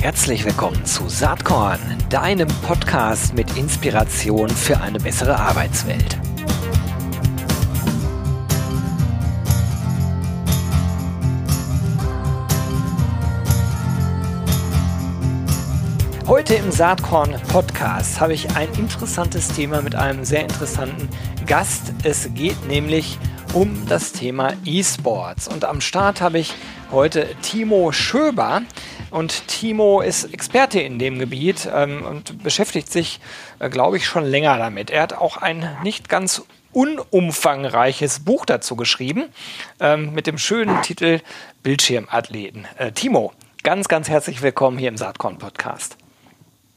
Herzlich willkommen zu Saatkorn, deinem Podcast mit Inspiration für eine bessere Arbeitswelt. Heute im Saatkorn Podcast habe ich ein interessantes Thema mit einem sehr interessanten Gast. Es geht nämlich um das Thema E-Sports. Und am Start habe ich heute Timo Schöber. Und Timo ist Experte in dem Gebiet ähm, und beschäftigt sich, äh, glaube ich, schon länger damit. Er hat auch ein nicht ganz unumfangreiches Buch dazu geschrieben ähm, mit dem schönen Titel Bildschirmathleten. Äh, Timo, ganz, ganz herzlich willkommen hier im Saatkorn Podcast.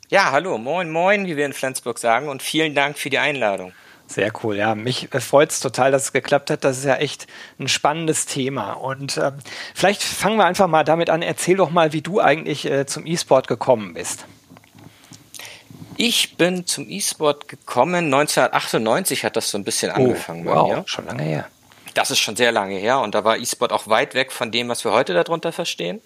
Ja, hallo, moin, moin, wie wir in Flensburg sagen und vielen Dank für die Einladung. Sehr cool, ja. Mich freut es total, dass es geklappt hat. Das ist ja echt ein spannendes Thema. Und äh, vielleicht fangen wir einfach mal damit an. Erzähl doch mal, wie du eigentlich äh, zum E-Sport gekommen bist. Ich bin zum E-Sport gekommen. 1998 hat das so ein bisschen oh, angefangen wow, bei mir. Schon lange her. Das ist schon sehr lange her. Und da war E-Sport auch weit weg von dem, was wir heute darunter verstehen.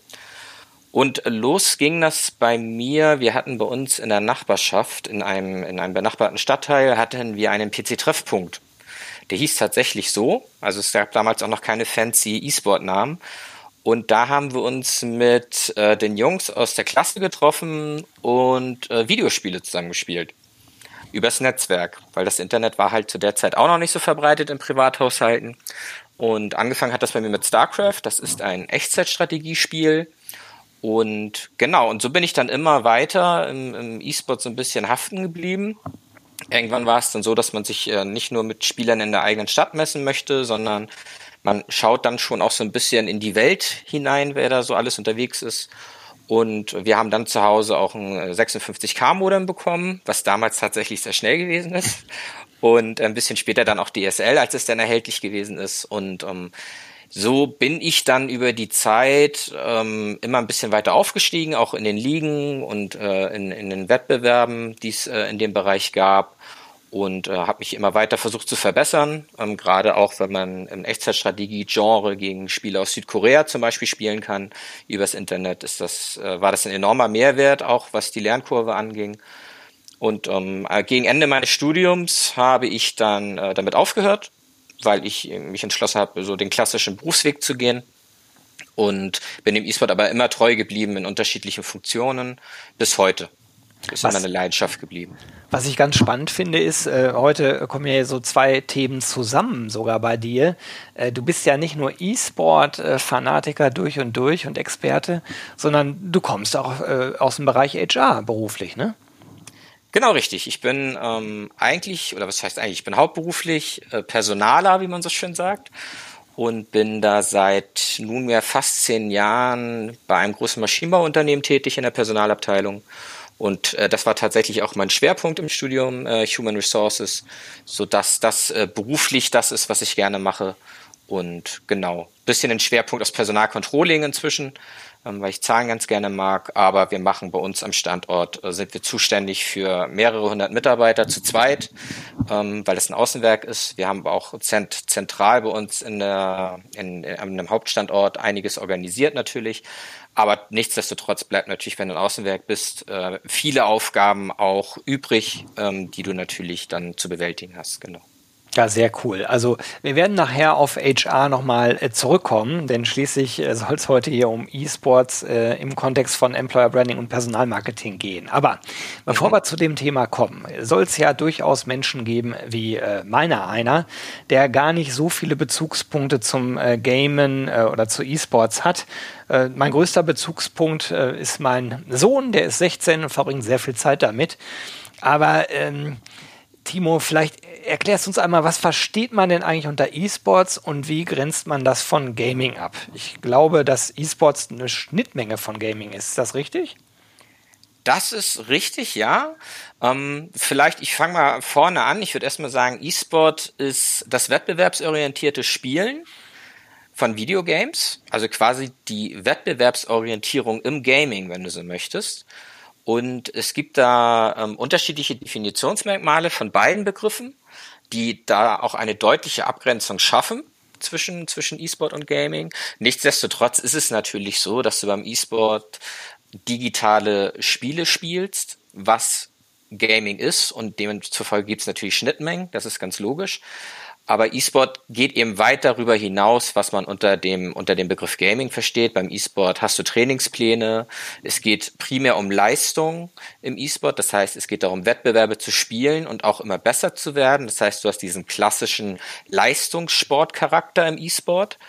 Und los ging das bei mir. Wir hatten bei uns in der Nachbarschaft, in einem, in einem benachbarten Stadtteil, hatten wir einen PC-Treffpunkt. Der hieß tatsächlich so. Also es gab damals auch noch keine fancy E-Sport-Namen. Und da haben wir uns mit äh, den Jungs aus der Klasse getroffen und äh, Videospiele zusammengespielt. Übers Netzwerk, weil das Internet war halt zu der Zeit auch noch nicht so verbreitet in Privathaushalten. Und angefangen hat das bei mir mit StarCraft. Das ist ein Echtzeitstrategiespiel und genau, und so bin ich dann immer weiter im, im E-Sport so ein bisschen haften geblieben. Irgendwann war es dann so, dass man sich äh, nicht nur mit Spielern in der eigenen Stadt messen möchte, sondern man schaut dann schon auch so ein bisschen in die Welt hinein, wer da so alles unterwegs ist. Und wir haben dann zu Hause auch ein 56K-Modem bekommen, was damals tatsächlich sehr schnell gewesen ist. Und ein bisschen später dann auch DSL, als es dann erhältlich gewesen ist. Und ähm, so bin ich dann über die Zeit ähm, immer ein bisschen weiter aufgestiegen, auch in den Ligen und äh, in, in den Wettbewerben, die es äh, in dem Bereich gab und äh, habe mich immer weiter versucht zu verbessern. Ähm, Gerade auch, wenn man im Echtzeitstrategie-Genre gegen Spieler aus Südkorea zum Beispiel spielen kann übers Internet, ist das, äh, war das ein enormer Mehrwert, auch was die Lernkurve anging. Und ähm, äh, gegen Ende meines Studiums habe ich dann äh, damit aufgehört weil ich mich entschlossen habe, so den klassischen Berufsweg zu gehen und bin dem E-Sport aber immer treu geblieben in unterschiedlichen Funktionen bis heute. Ist was, meine Leidenschaft geblieben. Was ich ganz spannend finde, ist, äh, heute kommen ja so zwei Themen zusammen, sogar bei dir. Äh, du bist ja nicht nur E-Sport-Fanatiker durch und durch und Experte, sondern du kommst auch äh, aus dem Bereich HR beruflich, ne? Genau richtig. Ich bin ähm, eigentlich, oder was heißt eigentlich, ich bin hauptberuflich äh, Personaler, wie man so schön sagt, und bin da seit nunmehr fast zehn Jahren bei einem großen Maschinenbauunternehmen tätig in der Personalabteilung. Und äh, das war tatsächlich auch mein Schwerpunkt im Studium, äh, Human Resources, so dass das äh, beruflich das ist, was ich gerne mache. Und genau, bisschen den Schwerpunkt aus Personalcontrolling inzwischen, weil ich Zahlen ganz gerne mag. Aber wir machen bei uns am Standort, äh, sind wir zuständig für mehrere hundert Mitarbeiter zu zweit, ähm, weil das ein Außenwerk ist. Wir haben auch zent zentral bei uns in, der, in, in einem Hauptstandort einiges organisiert natürlich. Aber nichtsdestotrotz bleibt natürlich, wenn du ein Außenwerk bist, äh, viele Aufgaben auch übrig, ähm, die du natürlich dann zu bewältigen hast. Genau. Ja, sehr cool. Also wir werden nachher auf HR nochmal äh, zurückkommen, denn schließlich äh, soll es heute hier um E-Sports äh, im Kontext von Employer Branding und Personalmarketing gehen. Aber bevor mhm. wir zu dem Thema kommen, soll es ja durchaus Menschen geben, wie äh, meiner einer, der gar nicht so viele Bezugspunkte zum äh, Gamen äh, oder zu E-Sports hat. Äh, mein größter Bezugspunkt ist mein Sohn, der ist 16 und verbringt sehr viel Zeit damit. Aber ähm, Timo, vielleicht erklärst du uns einmal, was versteht man denn eigentlich unter E-Sports und wie grenzt man das von Gaming ab? Ich glaube, dass E-Sports eine Schnittmenge von Gaming ist. Ist das richtig? Das ist richtig, ja. Ähm, vielleicht, ich fange mal vorne an. Ich würde erstmal sagen, E-Sport ist das wettbewerbsorientierte Spielen von Videogames, also quasi die Wettbewerbsorientierung im Gaming, wenn du so möchtest. Und es gibt da ähm, unterschiedliche Definitionsmerkmale von beiden Begriffen, die da auch eine deutliche Abgrenzung schaffen zwischen, zwischen E-Sport und Gaming. Nichtsdestotrotz ist es natürlich so, dass du beim E-Sport digitale Spiele spielst, was Gaming ist und demzufolge gibt es natürlich Schnittmengen, das ist ganz logisch. Aber E-Sport geht eben weit darüber hinaus, was man unter dem, unter dem Begriff Gaming versteht. Beim E-Sport hast du Trainingspläne. Es geht primär um Leistung im E-Sport. Das heißt, es geht darum, Wettbewerbe zu spielen und auch immer besser zu werden. Das heißt, du hast diesen klassischen Leistungssportcharakter im E-Sport.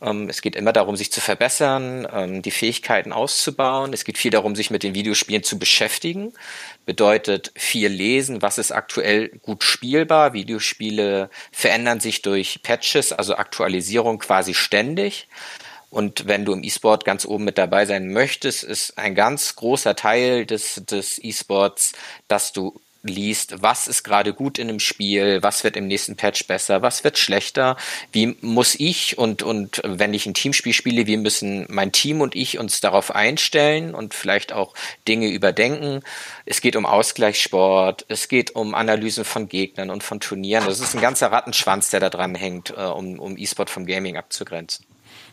Ähm, es geht immer darum, sich zu verbessern, ähm, die Fähigkeiten auszubauen. Es geht viel darum, sich mit den Videospielen zu beschäftigen. Bedeutet viel lesen, was ist aktuell gut spielbar. Videospiele verändern sich durch Patches, also Aktualisierung quasi ständig. Und wenn du im E-Sport ganz oben mit dabei sein möchtest, ist ein ganz großer Teil des, des E-Sports, dass du liest, was ist gerade gut in einem Spiel, was wird im nächsten Patch besser, was wird schlechter, wie muss ich und, und wenn ich ein Teamspiel spiele, wie müssen mein Team und ich uns darauf einstellen und vielleicht auch Dinge überdenken. Es geht um Ausgleichssport, es geht um Analysen von Gegnern und von Turnieren. Das ist ein ganzer Rattenschwanz, der da dran hängt, äh, um, um E-Sport vom Gaming abzugrenzen.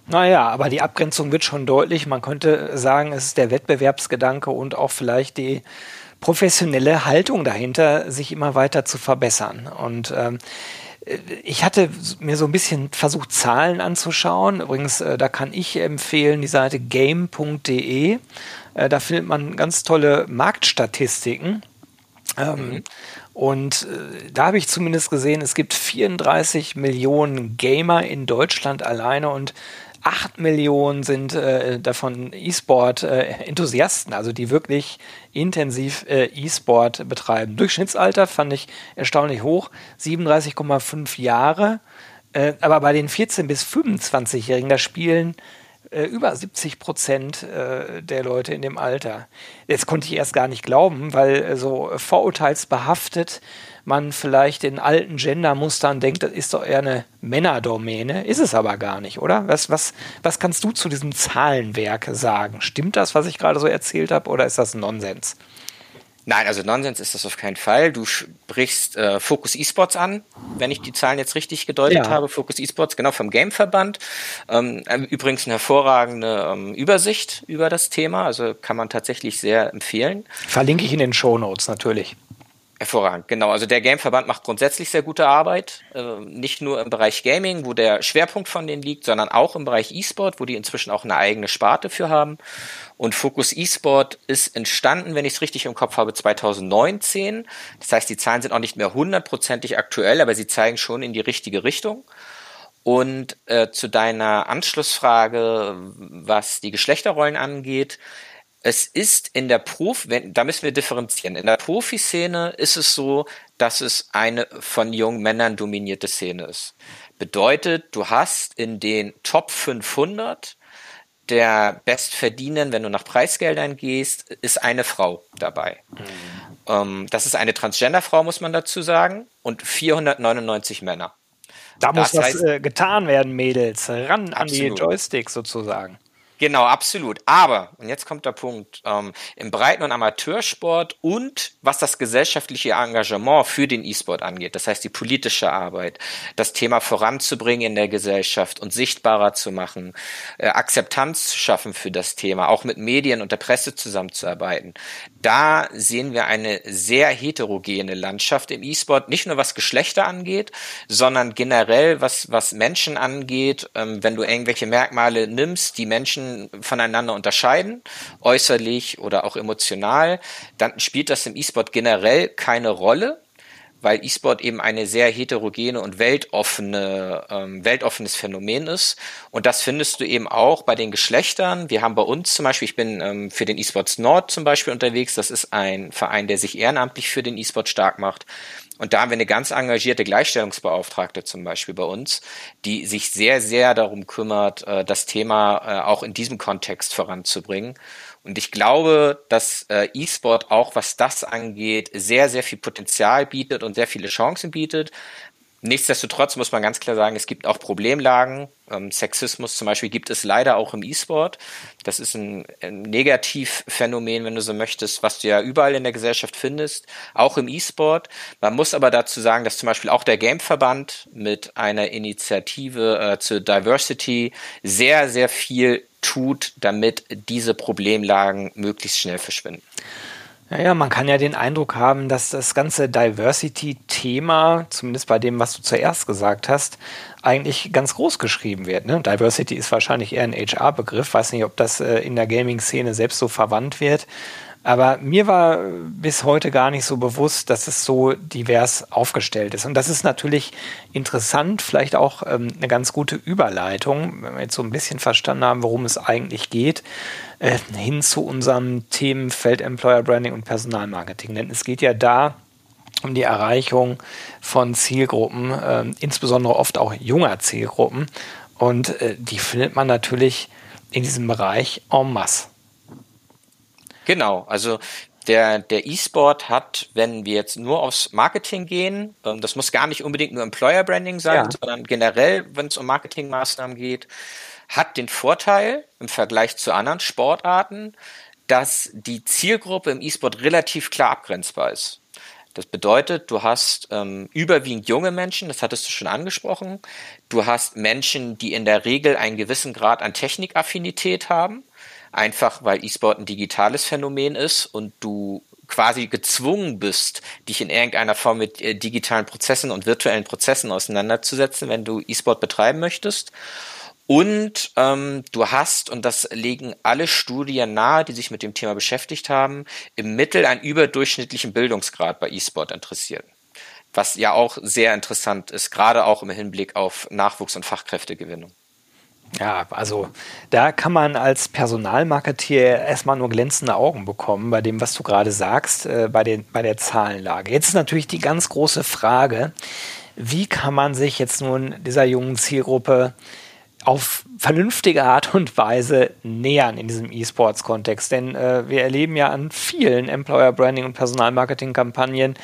Naja, aber die Abgrenzung wird schon deutlich. Man könnte sagen, es ist der Wettbewerbsgedanke und auch vielleicht die professionelle Haltung dahinter, sich immer weiter zu verbessern. Und ähm, ich hatte mir so ein bisschen versucht, Zahlen anzuschauen. Übrigens, äh, da kann ich empfehlen die Seite game.de. Äh, da findet man ganz tolle Marktstatistiken. Ähm, mhm. Und äh, da habe ich zumindest gesehen, es gibt 34 Millionen Gamer in Deutschland alleine und 8 Millionen sind äh, davon E-Sport-Enthusiasten, äh, also die wirklich intensiv äh, E-Sport betreiben. Durchschnittsalter fand ich erstaunlich hoch, 37,5 Jahre. Äh, aber bei den 14- bis 25-Jährigen, da spielen äh, über 70 Prozent äh, der Leute in dem Alter. Das konnte ich erst gar nicht glauben, weil so vorurteilsbehaftet man vielleicht in alten Gendermustern denkt, das ist doch eher eine Männerdomäne. Ist es aber gar nicht, oder? Was, was, was kannst du zu diesem Zahlenwerk sagen? Stimmt das, was ich gerade so erzählt habe, oder ist das Nonsens? Nein, also Nonsens ist das auf keinen Fall. Du sprichst äh, Focus Esports an, wenn ich die Zahlen jetzt richtig gedeutet ja. habe. Focus Esports, genau vom Gameverband. Ähm, übrigens eine hervorragende ähm, Übersicht über das Thema, also kann man tatsächlich sehr empfehlen. Verlinke ich in den Show Notes natürlich. Hervorragend, genau. Also der Gameverband macht grundsätzlich sehr gute Arbeit, äh, nicht nur im Bereich Gaming, wo der Schwerpunkt von denen liegt, sondern auch im Bereich E-Sport, wo die inzwischen auch eine eigene Sparte für haben. Und Focus E-Sport ist entstanden, wenn ich es richtig im Kopf habe, 2019. Das heißt, die Zahlen sind auch nicht mehr hundertprozentig aktuell, aber sie zeigen schon in die richtige Richtung. Und äh, zu deiner Anschlussfrage, was die Geschlechterrollen angeht, es ist in der Profi, wenn, da müssen wir differenzieren. In der Profiszene ist es so, dass es eine von jungen Männern dominierte Szene ist. Bedeutet, du hast in den Top 500 der Bestverdienern, wenn du nach Preisgeldern gehst, ist eine Frau dabei. Mhm. Ähm, das ist eine Transgender-Frau, muss man dazu sagen, und 499 Männer. Da das muss was äh, getan werden, Mädels. Ran absolut. an die Joysticks sozusagen. Genau, absolut. Aber, und jetzt kommt der Punkt, ähm, im Breiten- und Amateursport und was das gesellschaftliche Engagement für den E-Sport angeht, das heißt die politische Arbeit, das Thema voranzubringen in der Gesellschaft und sichtbarer zu machen, äh, Akzeptanz zu schaffen für das Thema, auch mit Medien und der Presse zusammenzuarbeiten, da sehen wir eine sehr heterogene Landschaft im E-Sport, nicht nur was Geschlechter angeht, sondern generell was, was Menschen angeht, ähm, wenn du irgendwelche Merkmale nimmst, die Menschen voneinander unterscheiden, äußerlich oder auch emotional, dann spielt das im E-Sport generell keine Rolle, weil E-Sport eben eine sehr heterogene und weltoffene, ähm, weltoffenes Phänomen ist. Und das findest du eben auch bei den Geschlechtern. Wir haben bei uns zum Beispiel, ich bin ähm, für den E-Sports Nord zum Beispiel unterwegs. Das ist ein Verein, der sich ehrenamtlich für den E-Sport stark macht. Und da haben wir eine ganz engagierte Gleichstellungsbeauftragte zum Beispiel bei uns, die sich sehr, sehr darum kümmert, äh, das Thema äh, auch in diesem Kontext voranzubringen. Und ich glaube, dass äh, E-Sport auch, was das angeht, sehr, sehr viel Potenzial bietet und sehr viele Chancen bietet. Nichtsdestotrotz muss man ganz klar sagen, es gibt auch Problemlagen. Ähm, Sexismus zum Beispiel gibt es leider auch im E-Sport. Das ist ein, ein Negativphänomen, wenn du so möchtest, was du ja überall in der Gesellschaft findest, auch im E-Sport. Man muss aber dazu sagen, dass zum Beispiel auch der Gameverband mit einer Initiative äh, zur Diversity sehr, sehr viel tut, damit diese Problemlagen möglichst schnell verschwinden. Naja, man kann ja den Eindruck haben, dass das ganze Diversity-Thema, zumindest bei dem, was du zuerst gesagt hast, eigentlich ganz groß geschrieben wird. Ne? Diversity ist wahrscheinlich eher ein HR-Begriff. Weiß nicht, ob das äh, in der Gaming-Szene selbst so verwandt wird. Aber mir war bis heute gar nicht so bewusst, dass es so divers aufgestellt ist. Und das ist natürlich interessant, vielleicht auch ähm, eine ganz gute Überleitung, wenn wir jetzt so ein bisschen verstanden haben, worum es eigentlich geht, äh, hin zu unserem Themenfeld Employer Branding und Personalmarketing. Denn es geht ja da um die Erreichung von Zielgruppen, äh, insbesondere oft auch junger Zielgruppen. Und äh, die findet man natürlich in diesem Bereich en masse. Genau, also der, der E-Sport hat, wenn wir jetzt nur aufs Marketing gehen, ähm, das muss gar nicht unbedingt nur Employer Branding sein, ja. sondern generell, wenn es um Marketingmaßnahmen geht, hat den Vorteil im Vergleich zu anderen Sportarten, dass die Zielgruppe im E-Sport relativ klar abgrenzbar ist. Das bedeutet, du hast ähm, überwiegend junge Menschen, das hattest du schon angesprochen. Du hast Menschen, die in der Regel einen gewissen Grad an Technikaffinität haben einfach weil E-Sport ein digitales Phänomen ist und du quasi gezwungen bist, dich in irgendeiner Form mit äh, digitalen Prozessen und virtuellen Prozessen auseinanderzusetzen, wenn du E-Sport betreiben möchtest. Und ähm, du hast, und das legen alle Studien nahe, die sich mit dem Thema beschäftigt haben, im Mittel einen überdurchschnittlichen Bildungsgrad bei E-Sport interessiert. Was ja auch sehr interessant ist, gerade auch im Hinblick auf Nachwuchs- und Fachkräftegewinnung. Ja, also da kann man als Personalmarketeer erstmal nur glänzende Augen bekommen bei dem, was du gerade sagst, äh, bei, den, bei der Zahlenlage. Jetzt ist natürlich die ganz große Frage, wie kann man sich jetzt nun dieser jungen Zielgruppe auf vernünftige Art und Weise nähern in diesem E-Sports-Kontext. Denn äh, wir erleben ja an vielen Employer Branding und Personalmarketing-Kampagnen,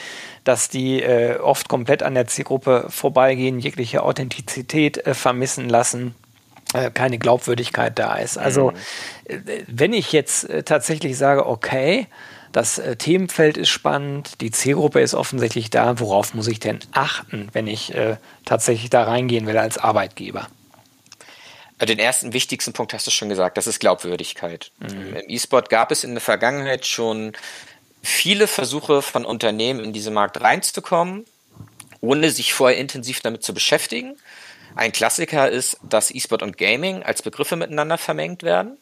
dass die äh, oft komplett an der Zielgruppe vorbeigehen, jegliche Authentizität äh, vermissen lassen äh, keine Glaubwürdigkeit da ist. Also mhm. Äh, wenn ich jetzt äh, tatsächlich sage, okay, das Themenfeld ist spannend, die Zielgruppe ist offensichtlich da, worauf muss ich denn achten, wenn ich äh, tatsächlich da reingehen will als Arbeitgeber? Den ersten wichtigsten Punkt hast du schon gesagt, das ist Glaubwürdigkeit. Mhm. Im E-Sport gab es in der Vergangenheit schon viele Versuche von Unternehmen in diesen Markt reinzukommen, ohne sich vorher intensiv damit zu beschäftigen. Ein Klassiker ist, dass E-Sport und Gaming als Begriffe miteinander vermengt werden.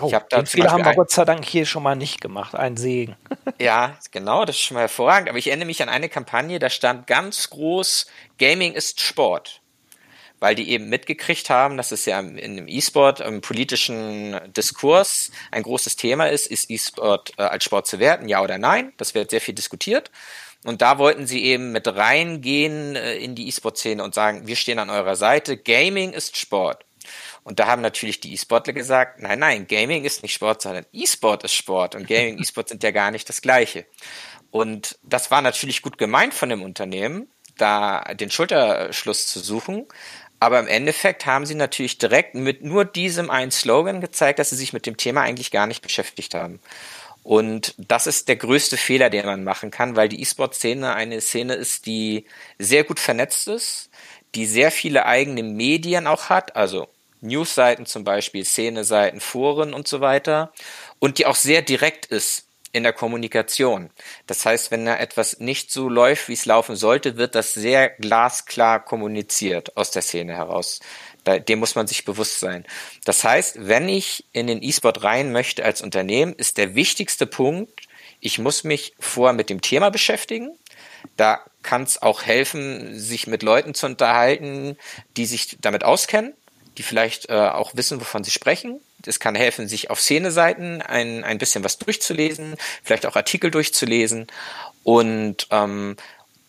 Oh, ich hab da viele haben wir Gott sei Dank hier schon mal nicht gemacht. Ein Segen. ja, genau, das ist schon mal hervorragend. Aber ich erinnere mich an eine Kampagne, da stand ganz groß, Gaming ist Sport. Weil die eben mitgekriegt haben, dass es ja in dem E-Sport, im politischen Diskurs ein großes Thema ist, ist E-Sport äh, als Sport zu werten, ja oder nein? Das wird sehr viel diskutiert. Und da wollten sie eben mit reingehen äh, in die E-Sport-Szene und sagen, wir stehen an eurer Seite, Gaming ist Sport. Und da haben natürlich die E-Sportler gesagt, nein, nein, Gaming ist nicht Sport, sondern E-Sport ist Sport. Und Gaming und E-Sport sind ja gar nicht das Gleiche. Und das war natürlich gut gemeint von dem Unternehmen, da den Schulterschluss zu suchen. Aber im Endeffekt haben sie natürlich direkt mit nur diesem einen Slogan gezeigt, dass sie sich mit dem Thema eigentlich gar nicht beschäftigt haben. Und das ist der größte Fehler, den man machen kann, weil die E-Sport-Szene eine Szene ist, die sehr gut vernetzt ist, die sehr viele eigene Medien auch hat, also Newsseiten zum Beispiel, Szene-Seiten, Foren und so weiter, und die auch sehr direkt ist in der Kommunikation. Das heißt, wenn da etwas nicht so läuft, wie es laufen sollte, wird das sehr glasklar kommuniziert aus der Szene heraus dem muss man sich bewusst sein. Das heißt, wenn ich in den E-Sport rein möchte als Unternehmen, ist der wichtigste Punkt, ich muss mich vorher mit dem Thema beschäftigen. Da kann es auch helfen, sich mit Leuten zu unterhalten, die sich damit auskennen, die vielleicht äh, auch wissen, wovon sie sprechen. Es kann helfen, sich auf Szene-Seiten ein, ein bisschen was durchzulesen, vielleicht auch Artikel durchzulesen. Und ähm,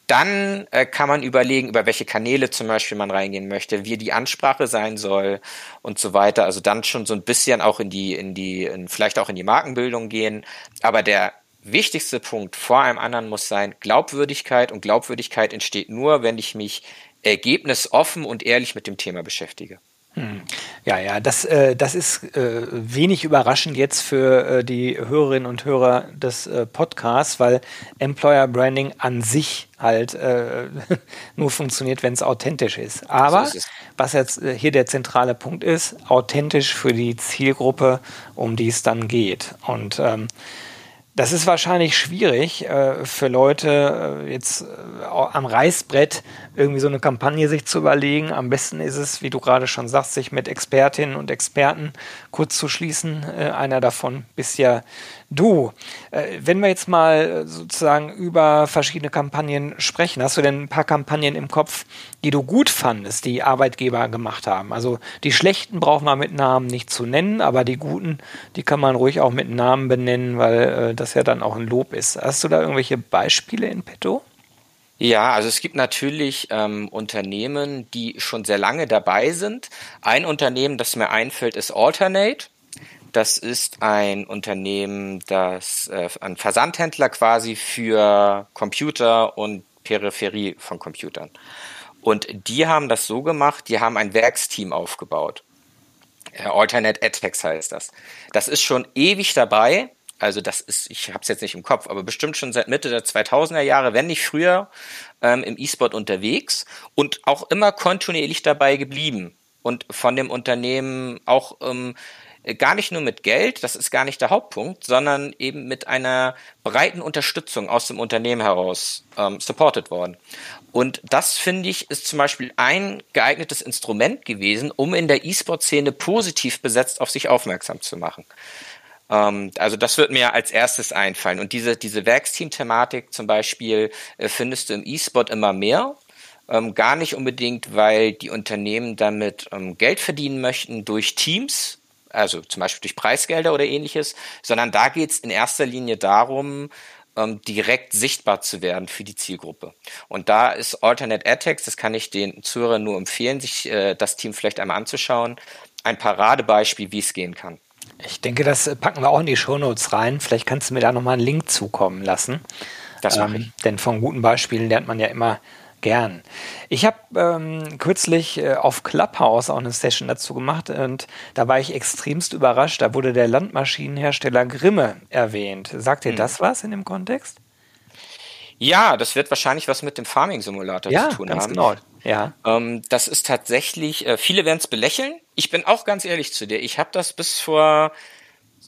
dann äh, kann man überlegen, über welche Kanäle zum Beispiel man reingehen möchte, wie die Ansprache sein soll und so weiter. Also dann schon so ein bisschen auch in die, in die, in, vielleicht auch in die Markenbildung gehen. Aber der wichtigste Punkt vor allem anderen muss sein Glaubwürdigkeit. Und Glaubwürdigkeit entsteht nur, wenn ich mich ergebnisoffen und ehrlich mit dem Thema beschäftige. Ja, ja, das, äh, das ist äh, wenig überraschend jetzt für äh, die Hörerinnen und Hörer des äh, Podcasts, weil Employer Branding an sich halt äh, nur funktioniert, wenn es authentisch ist. Aber so ist was jetzt äh, hier der zentrale Punkt ist, authentisch für die Zielgruppe, um die es dann geht. Und ähm, das ist wahrscheinlich schwierig äh, für Leute äh, jetzt äh, am Reißbrett irgendwie so eine Kampagne sich zu überlegen. Am besten ist es, wie du gerade schon sagst, sich mit Expertinnen und Experten kurz zu schließen. Äh, einer davon bist ja Du, äh, wenn wir jetzt mal sozusagen über verschiedene Kampagnen sprechen, hast du denn ein paar Kampagnen im Kopf, die du gut fandest, die Arbeitgeber gemacht haben? Also die schlechten braucht man mit Namen nicht zu nennen, aber die guten, die kann man ruhig auch mit Namen benennen, weil äh, das ja dann auch ein Lob ist. Hast du da irgendwelche Beispiele in petto? Ja, also es gibt natürlich ähm, Unternehmen, die schon sehr lange dabei sind. Ein Unternehmen, das mir einfällt, ist Alternate. Das ist ein Unternehmen, das äh, ein Versandhändler quasi für Computer und Peripherie von Computern. Und die haben das so gemacht, die haben ein Werksteam aufgebaut. Alternate Attacks heißt das. Das ist schon ewig dabei. Also das ist, ich habe es jetzt nicht im Kopf, aber bestimmt schon seit Mitte der 2000er Jahre, wenn nicht früher, ähm, im E-Sport unterwegs und auch immer kontinuierlich dabei geblieben und von dem Unternehmen auch ähm, äh, gar nicht nur mit Geld, das ist gar nicht der Hauptpunkt, sondern eben mit einer breiten Unterstützung aus dem Unternehmen heraus ähm, supported worden. Und das finde ich ist zum Beispiel ein geeignetes Instrument gewesen, um in der E-Sport-Szene positiv besetzt auf sich aufmerksam zu machen. Ähm, also das wird mir als erstes einfallen. Und diese, diese Werksteam-Thematik zum Beispiel äh, findest du im E-Sport immer mehr. Ähm, gar nicht unbedingt, weil die Unternehmen damit ähm, Geld verdienen möchten durch Teams, also zum Beispiel durch Preisgelder oder ähnliches, sondern da geht es in erster Linie darum, ähm, direkt sichtbar zu werden für die Zielgruppe. Und da ist Alternate AdText, das kann ich den Zuhörern nur empfehlen, sich äh, das Team vielleicht einmal anzuschauen, ein Paradebeispiel, wie es gehen kann. Ich denke, das packen wir auch in die Shownotes rein. Vielleicht kannst du mir da nochmal einen Link zukommen lassen. Das mache ähm, ich. denn von guten Beispielen lernt man ja immer Gern. Ich habe ähm, kürzlich äh, auf Clubhouse auch eine Session dazu gemacht und da war ich extremst überrascht. Da wurde der Landmaschinenhersteller Grimme erwähnt. Sagt dir hm. das was in dem Kontext? Ja, das wird wahrscheinlich was mit dem Farming Simulator ja, zu tun ganz haben. Genau. Ja. Ähm, das ist tatsächlich, äh, viele werden es belächeln. Ich bin auch ganz ehrlich zu dir. Ich habe das bis vor,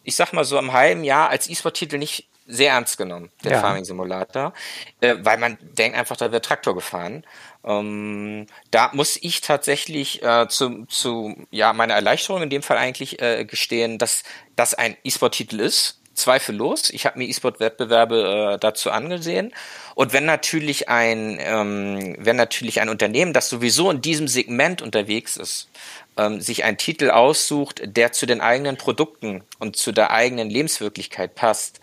ich sag mal so einem halben Jahr als E-Sport-Titel nicht sehr ernst genommen, der ja. Farming Simulator, äh, weil man denkt einfach, da wird Traktor gefahren. Ähm, da muss ich tatsächlich äh, zu, zu ja meiner Erleichterung in dem Fall eigentlich äh, gestehen, dass das ein E-Sport-Titel ist, zweifellos. Ich habe mir E-Sport-Wettbewerbe äh, dazu angesehen. Und wenn natürlich ein, ähm, wenn natürlich ein Unternehmen, das sowieso in diesem Segment unterwegs ist, ähm, sich einen Titel aussucht, der zu den eigenen Produkten und zu der eigenen Lebenswirklichkeit passt,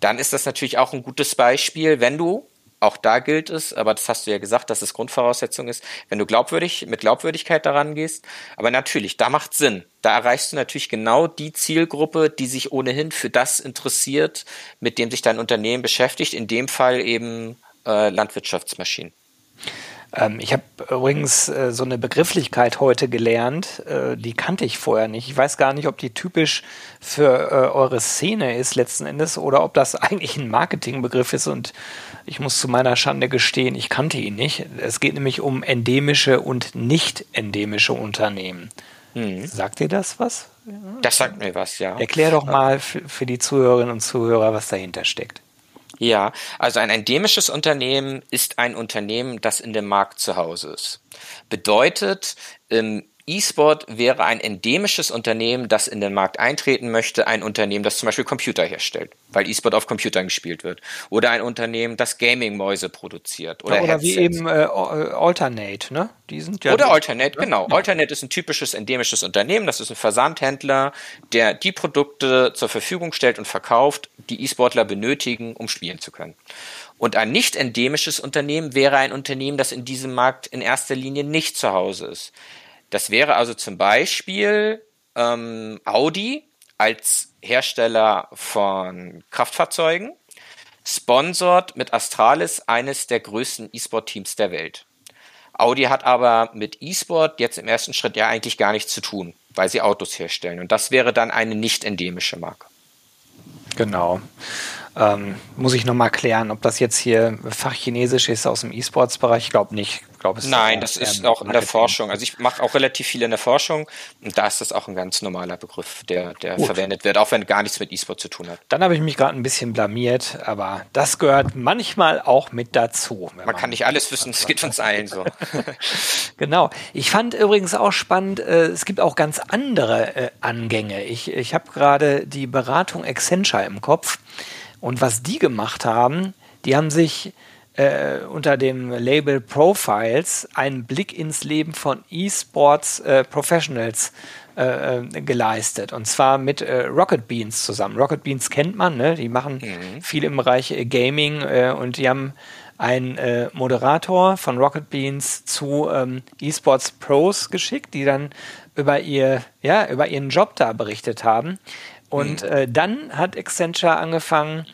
dann ist das natürlich auch ein gutes Beispiel, wenn du, auch da gilt es, aber das hast du ja gesagt, dass es Grundvoraussetzung ist, wenn du glaubwürdig, mit Glaubwürdigkeit daran gehst. Aber natürlich, da macht Sinn. Da erreichst du natürlich genau die Zielgruppe, die sich ohnehin für das interessiert, mit dem sich dein Unternehmen beschäftigt. In dem Fall eben äh, Landwirtschaftsmaschinen. Ähm, ich habe übrigens äh, so eine Begrifflichkeit heute gelernt, äh, die kannte ich vorher nicht. Ich weiß gar nicht, ob die typisch für äh, eure Szene ist letzten Endes oder ob das eigentlich ein Marketingbegriff ist und ich muss zu meiner Schande gestehen, ich kannte ihn nicht. Es geht nämlich um endemische und nicht endemische Unternehmen. Mhm. Sagt ihr das was? Das sagt mir was, ja. Erklär doch mal für die Zuhörerinnen und Zuhörer, was dahinter steckt. Ja, also ein endemisches Unternehmen ist ein Unternehmen, das in dem Markt zu Hause ist. Bedeutet, im E-Sport wäre ein endemisches Unternehmen, das in den Markt eintreten möchte, ein Unternehmen, das zum Beispiel Computer herstellt, weil E-Sport auf Computern gespielt wird. Oder ein Unternehmen, das Gaming-Mäuse produziert. Oder, ja, oder wie eben äh, Alternate, ne? Die sind ja oder Alternate, ne? genau. Ja. Alternate ist ein typisches endemisches Unternehmen. Das ist ein Versandhändler, der die Produkte zur Verfügung stellt und verkauft, die E-Sportler benötigen, um spielen zu können. Und ein nicht endemisches Unternehmen wäre ein Unternehmen, das in diesem Markt in erster Linie nicht zu Hause ist. Das wäre also zum Beispiel ähm, Audi als Hersteller von Kraftfahrzeugen, sponsort mit Astralis eines der größten E-Sport-Teams der Welt. Audi hat aber mit E-Sport jetzt im ersten Schritt ja eigentlich gar nichts zu tun, weil sie Autos herstellen. Und das wäre dann eine nicht endemische Marke. Genau. Ähm, muss ich nochmal klären, ob das jetzt hier Fachchinesisch ist aus dem E-Sports-Bereich? Ich glaube nicht. Ich glaub, es Nein, das ist auch in der Forschung. Also ich mache auch relativ viel in der Forschung und da ist das auch ein ganz normaler Begriff, der, der verwendet wird, auch wenn gar nichts mit E-Sport zu tun hat. Dann habe ich mich gerade ein bisschen blamiert, aber das gehört manchmal auch mit dazu. Man, man kann nicht alles wissen, es geht uns allen so. genau. Ich fand übrigens auch spannend, äh, es gibt auch ganz andere äh, Angänge. Ich, ich habe gerade die Beratung Accenture im Kopf. Und was die gemacht haben, die haben sich äh, unter dem Label Profiles einen Blick ins Leben von E-Sports äh, Professionals äh, äh geleistet. Und zwar mit äh, Rocket Beans zusammen. Rocket Beans kennt man, ne? die machen mhm. viel im Bereich äh, Gaming und die haben einen Moderator von Rocket Beans zu ähm, E-Sports Pros geschickt, die dann über ihr, ja, über ihren Job da berichtet haben. Und mhm. dann hat Accenture angefangen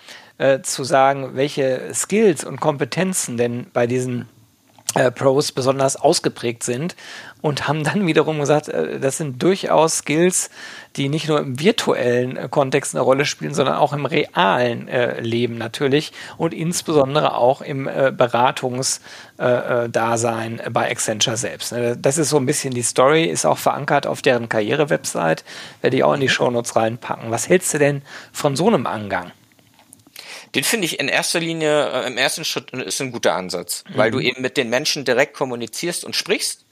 äh, zu sagen, welche Skills und Kompetenzen denn bei diesen äh, Pros besonders ausgeprägt sind und haben dann wiederum gesagt, äh, das sind durchaus Skills, die nicht nur im virtuellen äh, Kontext eine Rolle spielen, sondern auch im realen äh, Leben natürlich und insbesondere auch im äh, Beratungsdasein bei Accenture selbst. Ne? Das ist so ein bisschen die Story, ist auch verankert auf deren Karriere-Website, werde ich auch in die mhm. Shownotes reinpacken. Was hältst du denn von so einem Angang? Den finde ich in erster Linie, äh, im ersten Schritt ist ein guter Ansatz, mhm. weil du eben mit den Menschen direkt kommunizierst und sprichst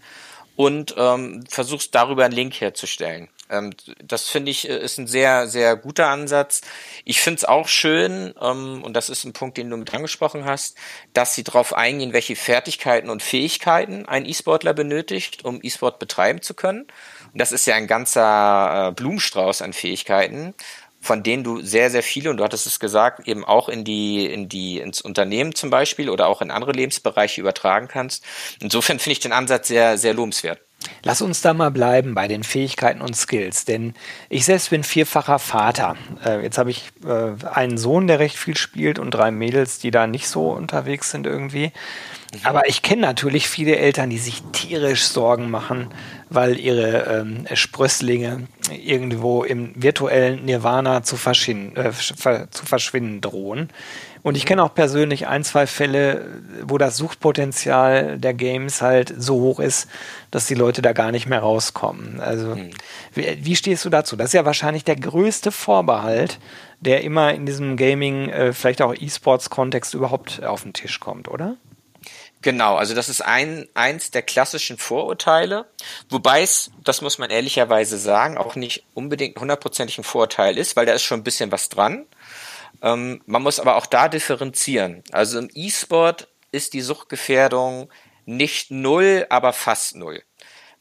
und ähm, versuchst darüber einen Link herzustellen. Ähm, das finde ich äh, ist ein sehr, sehr guter Ansatz. Ich finde es auch schön, ähm, und das ist ein Punkt, den du mit angesprochen hast, dass sie darauf eingehen, welche Fertigkeiten und Fähigkeiten ein E-Sportler benötigt, um E-Sport betreiben zu können. Und das ist ja ein ganzer äh, Blumenstrauß an Fähigkeiten von denen du sehr, sehr viele, und du hattest es gesagt, eben auch in die, in die, ins Unternehmen zum Beispiel oder auch in andere Lebensbereiche übertragen kannst. Insofern finde ich den Ansatz sehr, sehr lobenswert. Lass uns da mal bleiben bei den Fähigkeiten und Skills, denn ich selbst bin vierfacher Vater. Äh, jetzt habe ich äh, einen Sohn, der recht viel spielt und drei Mädels, die da nicht so unterwegs sind irgendwie. Aber ich kenne natürlich viele Eltern, die sich tierisch Sorgen machen, weil ihre ähm, Sprösslinge irgendwo im virtuellen Nirvana zu, verschwinden, äh, zu verschwinden drohen. Und ich kenne auch persönlich ein, zwei Fälle, wo das Suchtpotenzial der Games halt so hoch ist, dass die Leute da gar nicht mehr rauskommen. Also, mhm. wie, wie, stehst du dazu? Das ist ja wahrscheinlich der größte Vorbehalt, der immer in diesem Gaming, äh, vielleicht auch E-Sports-Kontext überhaupt auf den Tisch kommt, oder? Genau, also das ist ein, eins der klassischen Vorurteile, wobei es, das muss man ehrlicherweise sagen, auch nicht unbedingt hundertprozentig ein Vorurteil ist, weil da ist schon ein bisschen was dran. Ähm, man muss aber auch da differenzieren. Also im E-Sport ist die Suchtgefährdung nicht null, aber fast null,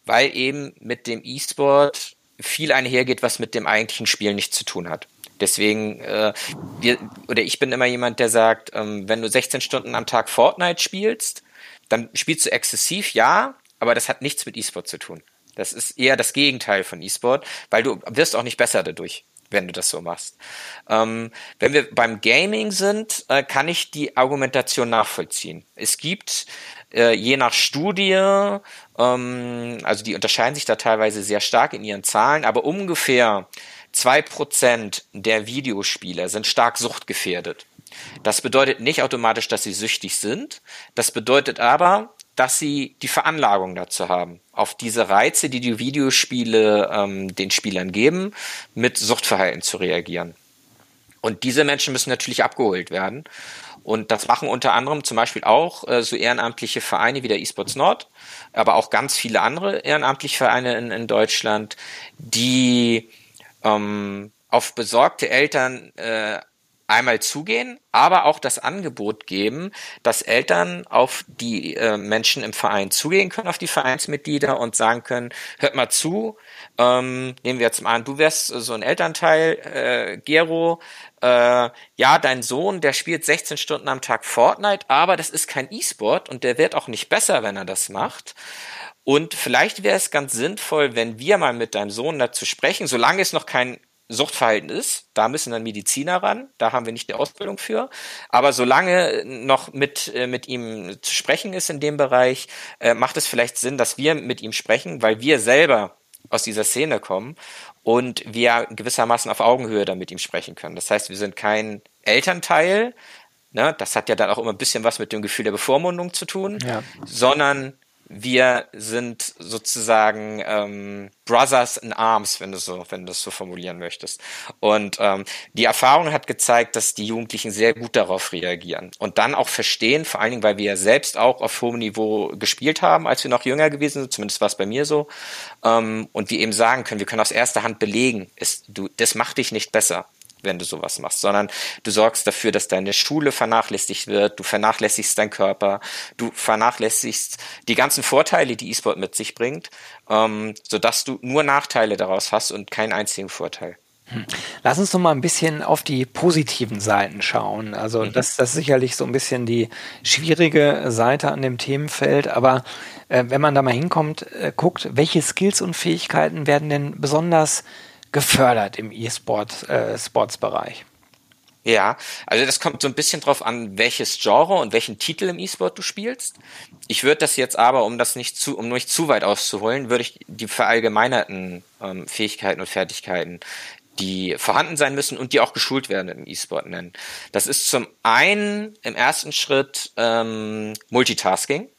weil eben mit dem E-Sport viel einhergeht, was mit dem eigentlichen Spiel nichts zu tun hat. Deswegen, äh, wir, oder ich bin immer jemand, der sagt, ähm, wenn du 16 Stunden am Tag Fortnite spielst, dann spielst du exzessiv, ja, aber das hat nichts mit E-Sport zu tun. Das ist eher das Gegenteil von E-Sport, weil du wirst auch nicht besser dadurch, wenn du das so machst. Ähm, wenn wir beim Gaming sind, äh, kann ich die Argumentation nachvollziehen. Es gibt äh, je nach Studie, ähm, also die unterscheiden sich da teilweise sehr stark in ihren Zahlen, aber ungefähr zwei Prozent der Videospieler sind stark suchtgefährdet. Das bedeutet nicht automatisch, dass sie süchtig sind. Das bedeutet aber, dass sie die Veranlagung dazu haben, auf diese Reize, die die Videospiele ähm, den Spielern geben, mit Suchtverhalten zu reagieren. Und diese Menschen müssen natürlich abgeholt werden. Und das machen unter anderem zum Beispiel auch äh, so ehrenamtliche Vereine wie der eSports Nord, aber auch ganz viele andere ehrenamtliche Vereine in, in Deutschland, die ähm, auf besorgte Eltern äh, einmal zugehen, aber auch das Angebot geben, dass Eltern auf die äh, Menschen im Verein zugehen können, auf die Vereinsmitglieder und sagen können, hört mal zu, ähm, nehmen wir jetzt mal an, du wärst so ein Elternteil, äh, Gero, äh, ja, dein Sohn, der spielt 16 Stunden am Tag Fortnite, aber das ist kein E-Sport und der wird auch nicht besser, wenn er das macht. Und vielleicht wäre es ganz sinnvoll, wenn wir mal mit deinem Sohn dazu sprechen, solange es noch kein Suchtverhalten ist. Da müssen dann Mediziner ran. Da haben wir nicht die Ausbildung für. Aber solange noch mit, äh, mit ihm zu sprechen ist in dem Bereich, äh, macht es vielleicht Sinn, dass wir mit ihm sprechen, weil wir selber aus dieser Szene kommen und wir gewissermaßen auf Augenhöhe dann mit ihm sprechen können. Das heißt, wir sind kein Elternteil, ne, das hat ja dann auch immer ein bisschen was mit dem Gefühl der Bevormundung zu tun, ja. sondern wir sind sozusagen ähm, Brothers in Arms, wenn du so, wenn du es so formulieren möchtest. Und ähm, die Erfahrung hat gezeigt, dass die Jugendlichen sehr gut darauf reagieren und dann auch verstehen, vor allen Dingen, weil wir ja selbst auch auf hohem Niveau gespielt haben, als wir noch jünger gewesen sind, zumindest war es bei mir so, ähm, und wir eben sagen können, wir können aus erster Hand belegen, ist, du, das macht dich nicht besser wenn du sowas machst, sondern du sorgst dafür, dass deine Schule vernachlässigt wird, du vernachlässigst deinen Körper, du vernachlässigst die ganzen Vorteile, die E-Sport mit sich bringt, ähm, sodass du nur Nachteile daraus hast und keinen einzigen Vorteil. Hm. Lass uns doch mal ein bisschen auf die positiven Seiten schauen. Also mhm. das, das ist sicherlich so ein bisschen die schwierige Seite an dem Themenfeld, aber äh, wenn man da mal hinkommt, äh, guckt, welche Skills und Fähigkeiten werden denn besonders gefördert im E-Sport-Sports-Bereich. Äh, ja, also das kommt so ein bisschen drauf an, welches Genre und welchen Titel im E-Sport du spielst. Ich würde das jetzt aber, um das nicht zu, um nicht zu weit auszuholen, würde ich die verallgemeinerten ähm, Fähigkeiten und Fertigkeiten, die vorhanden sein müssen und die auch geschult werden im E-Sport nennen. Das ist zum einen im ersten Schritt ähm, Multitasking.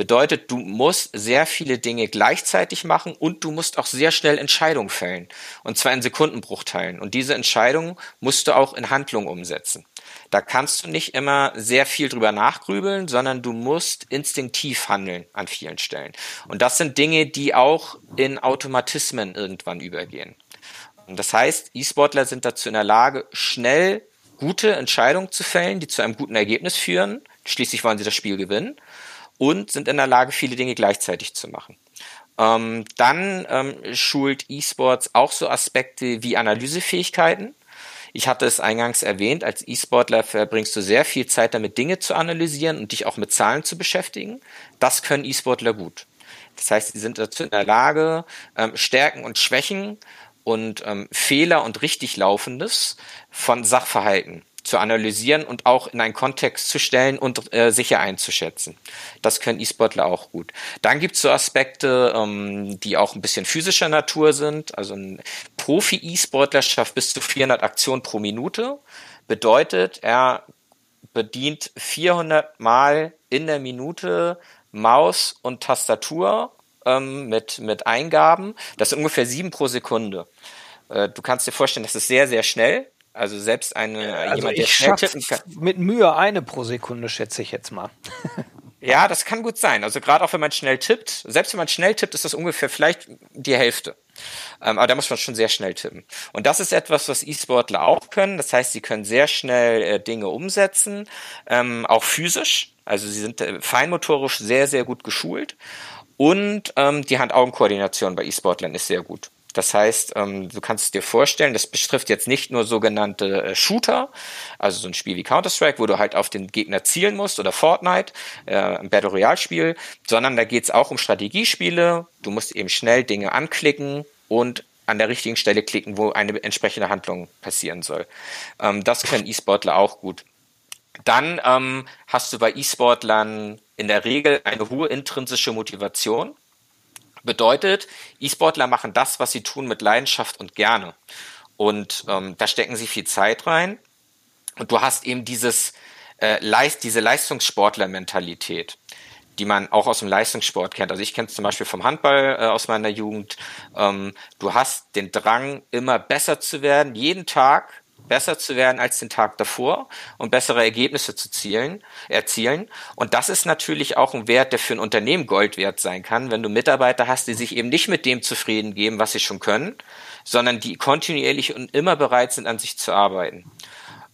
Bedeutet, du musst sehr viele Dinge gleichzeitig machen und du musst auch sehr schnell Entscheidungen fällen. Und zwar in Sekundenbruchteilen. Und diese Entscheidungen musst du auch in Handlung umsetzen. Da kannst du nicht immer sehr viel drüber nachgrübeln, sondern du musst instinktiv handeln an vielen Stellen. Und das sind Dinge, die auch in Automatismen irgendwann übergehen. Und das heißt, E-Sportler sind dazu in der Lage, schnell gute Entscheidungen zu fällen, die zu einem guten Ergebnis führen. Schließlich wollen sie das Spiel gewinnen und sind in der Lage, viele Dinge gleichzeitig zu machen. Ähm, dann ähm, schult E-Sports auch so Aspekte wie Analysefähigkeiten. Ich hatte es eingangs erwähnt, als E-Sportler verbringst du sehr viel Zeit damit, Dinge zu analysieren und dich auch mit Zahlen zu beschäftigen. Das können E-Sportler gut. Das heißt, sie sind dazu in der Lage, ähm, Stärken und Schwächen und ähm, Fehler und richtig Laufendes von Sachverhalten zu analysieren und auch in einen Kontext zu stellen und äh, sicher einzuschätzen. Das können E-Sportler auch gut. Dann gibt es so Aspekte, ähm, die auch ein bisschen physischer Natur sind. Also ein Profi-E-Sportler schafft bis zu 400 Aktionen pro Minute. Bedeutet, er bedient 400 Mal in der Minute Maus und Tastatur ähm, mit, mit Eingaben. Das sind ungefähr sieben pro Sekunde. Äh, du kannst dir vorstellen, das ist sehr, sehr schnell. Also selbst eine, also jemand, der schnell tippen kann. Mit Mühe eine pro Sekunde, schätze ich jetzt mal. ja, das kann gut sein. Also gerade auch wenn man schnell tippt, selbst wenn man schnell tippt, ist das ungefähr vielleicht die Hälfte. Ähm, aber da muss man schon sehr schnell tippen. Und das ist etwas, was E-Sportler auch können. Das heißt, sie können sehr schnell äh, Dinge umsetzen, ähm, auch physisch. Also sie sind äh, feinmotorisch sehr, sehr gut geschult. Und ähm, die Hand-Augen-Koordination bei E-Sportlern ist sehr gut. Das heißt, ähm, du kannst dir vorstellen, das betrifft jetzt nicht nur sogenannte äh, Shooter, also so ein Spiel wie Counter-Strike, wo du halt auf den Gegner zielen musst oder Fortnite, äh, ein Battle Royale-Spiel, sondern da geht es auch um Strategiespiele. Du musst eben schnell Dinge anklicken und an der richtigen Stelle klicken, wo eine entsprechende Handlung passieren soll. Ähm, das können E-Sportler auch gut. Dann ähm, hast du bei E-Sportlern in der Regel eine hohe intrinsische Motivation. Bedeutet, E-Sportler machen das, was sie tun, mit Leidenschaft und gerne. Und ähm, da stecken sie viel Zeit rein. Und du hast eben dieses, äh, Leist, diese Leistungssportler-Mentalität, die man auch aus dem Leistungssport kennt. Also ich kenne es zum Beispiel vom Handball äh, aus meiner Jugend. Ähm, du hast den Drang, immer besser zu werden, jeden Tag besser zu werden als den Tag davor und bessere Ergebnisse zu zielen, erzielen. Und das ist natürlich auch ein Wert, der für ein Unternehmen Gold wert sein kann, wenn du Mitarbeiter hast, die sich eben nicht mit dem zufrieden geben, was sie schon können, sondern die kontinuierlich und immer bereit sind, an sich zu arbeiten.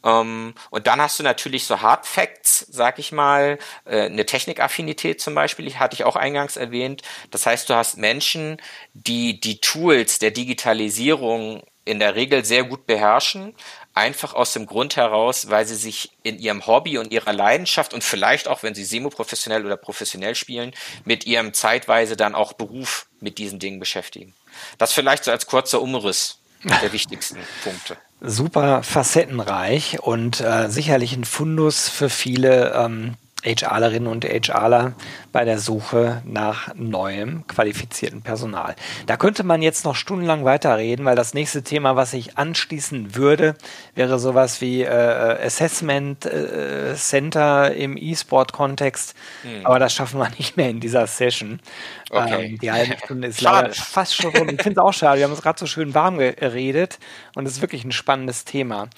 Ähm, und dann hast du natürlich so Hard Facts, sag ich mal, äh, eine Technikaffinität zum Beispiel, hatte ich auch eingangs erwähnt. Das heißt, du hast Menschen, die die Tools der Digitalisierung in der Regel sehr gut beherrschen, einfach aus dem Grund heraus, weil sie sich in ihrem Hobby und ihrer Leidenschaft und vielleicht auch, wenn sie semi-professionell oder professionell spielen, mit ihrem zeitweise dann auch Beruf mit diesen Dingen beschäftigen. Das vielleicht so als kurzer Umriss der wichtigsten Punkte. Super facettenreich und äh, sicherlich ein Fundus für viele ähm, HRlerinnen und HRler bei der Suche nach neuem qualifizierten Personal. Da könnte man jetzt noch stundenlang weiterreden, weil das nächste Thema, was ich anschließen würde, wäre sowas wie äh, Assessment äh, Center im E-Sport-Kontext. Hm. Aber das schaffen wir nicht mehr in dieser Session. Okay. Ähm, die halbe Stunde ist leider fast schon rum. Ich finde es auch schade. Wir haben uns gerade so schön warm geredet und es ist wirklich ein spannendes Thema.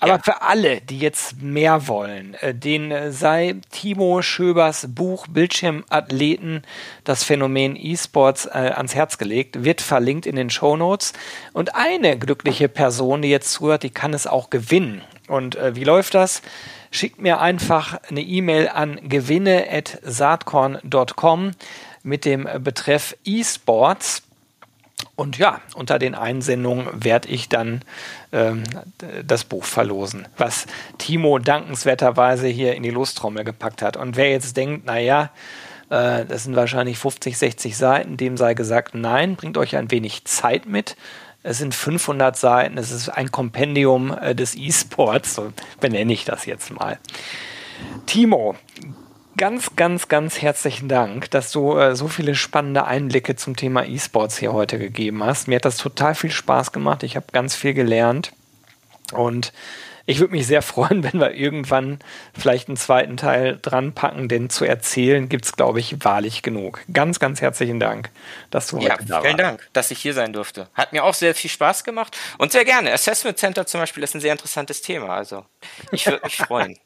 Aber ja. für alle, die jetzt mehr wollen, äh, den äh, sei Timo Schöbers Buch Bildschirmathleten, das Phänomen E-Sports äh, ans Herz gelegt, wird verlinkt in den Show Notes. Und eine glückliche Person, die jetzt zuhört, die kann es auch gewinnen. Und äh, wie läuft das? Schickt mir einfach eine E-Mail an gewinne.saatkorn.com mit dem Betreff E-Sports und ja, unter den Einsendungen werde ich dann ähm, das Buch verlosen, was Timo dankenswerterweise hier in die Lostrommel gepackt hat. Und wer jetzt denkt, naja, äh, das sind wahrscheinlich 50, 60 Seiten, dem sei gesagt, nein, bringt euch ein wenig Zeit mit. Es sind 500 Seiten, es ist ein Kompendium äh, des E-Sports, so benenne ich das jetzt mal. Timo, ganz, ganz, ganz herzlichen Dank, dass du äh, so viele spannende Einblicke zum Thema E-Sports hier heute gegeben hast. Mir hat das total viel Spaß gemacht. Ich habe ganz viel gelernt und ich würde mich sehr freuen, wenn wir irgendwann vielleicht einen zweiten Teil dran packen, denn zu erzählen gibt es, glaube ich, wahrlich genug. Ganz, ganz herzlichen Dank, dass du heute ja, da warst. Vielen Dank, dass ich hier sein durfte. Hat mir auch sehr viel Spaß gemacht und sehr gerne. Assessment Center zum Beispiel ist ein sehr interessantes Thema. Also ich würde mich freuen.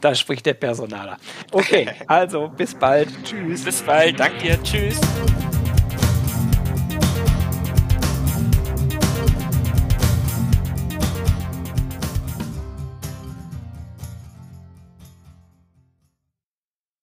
Da spricht der Personaler. Okay, also bis bald. Tschüss. Bis bald. Danke dir. Tschüss.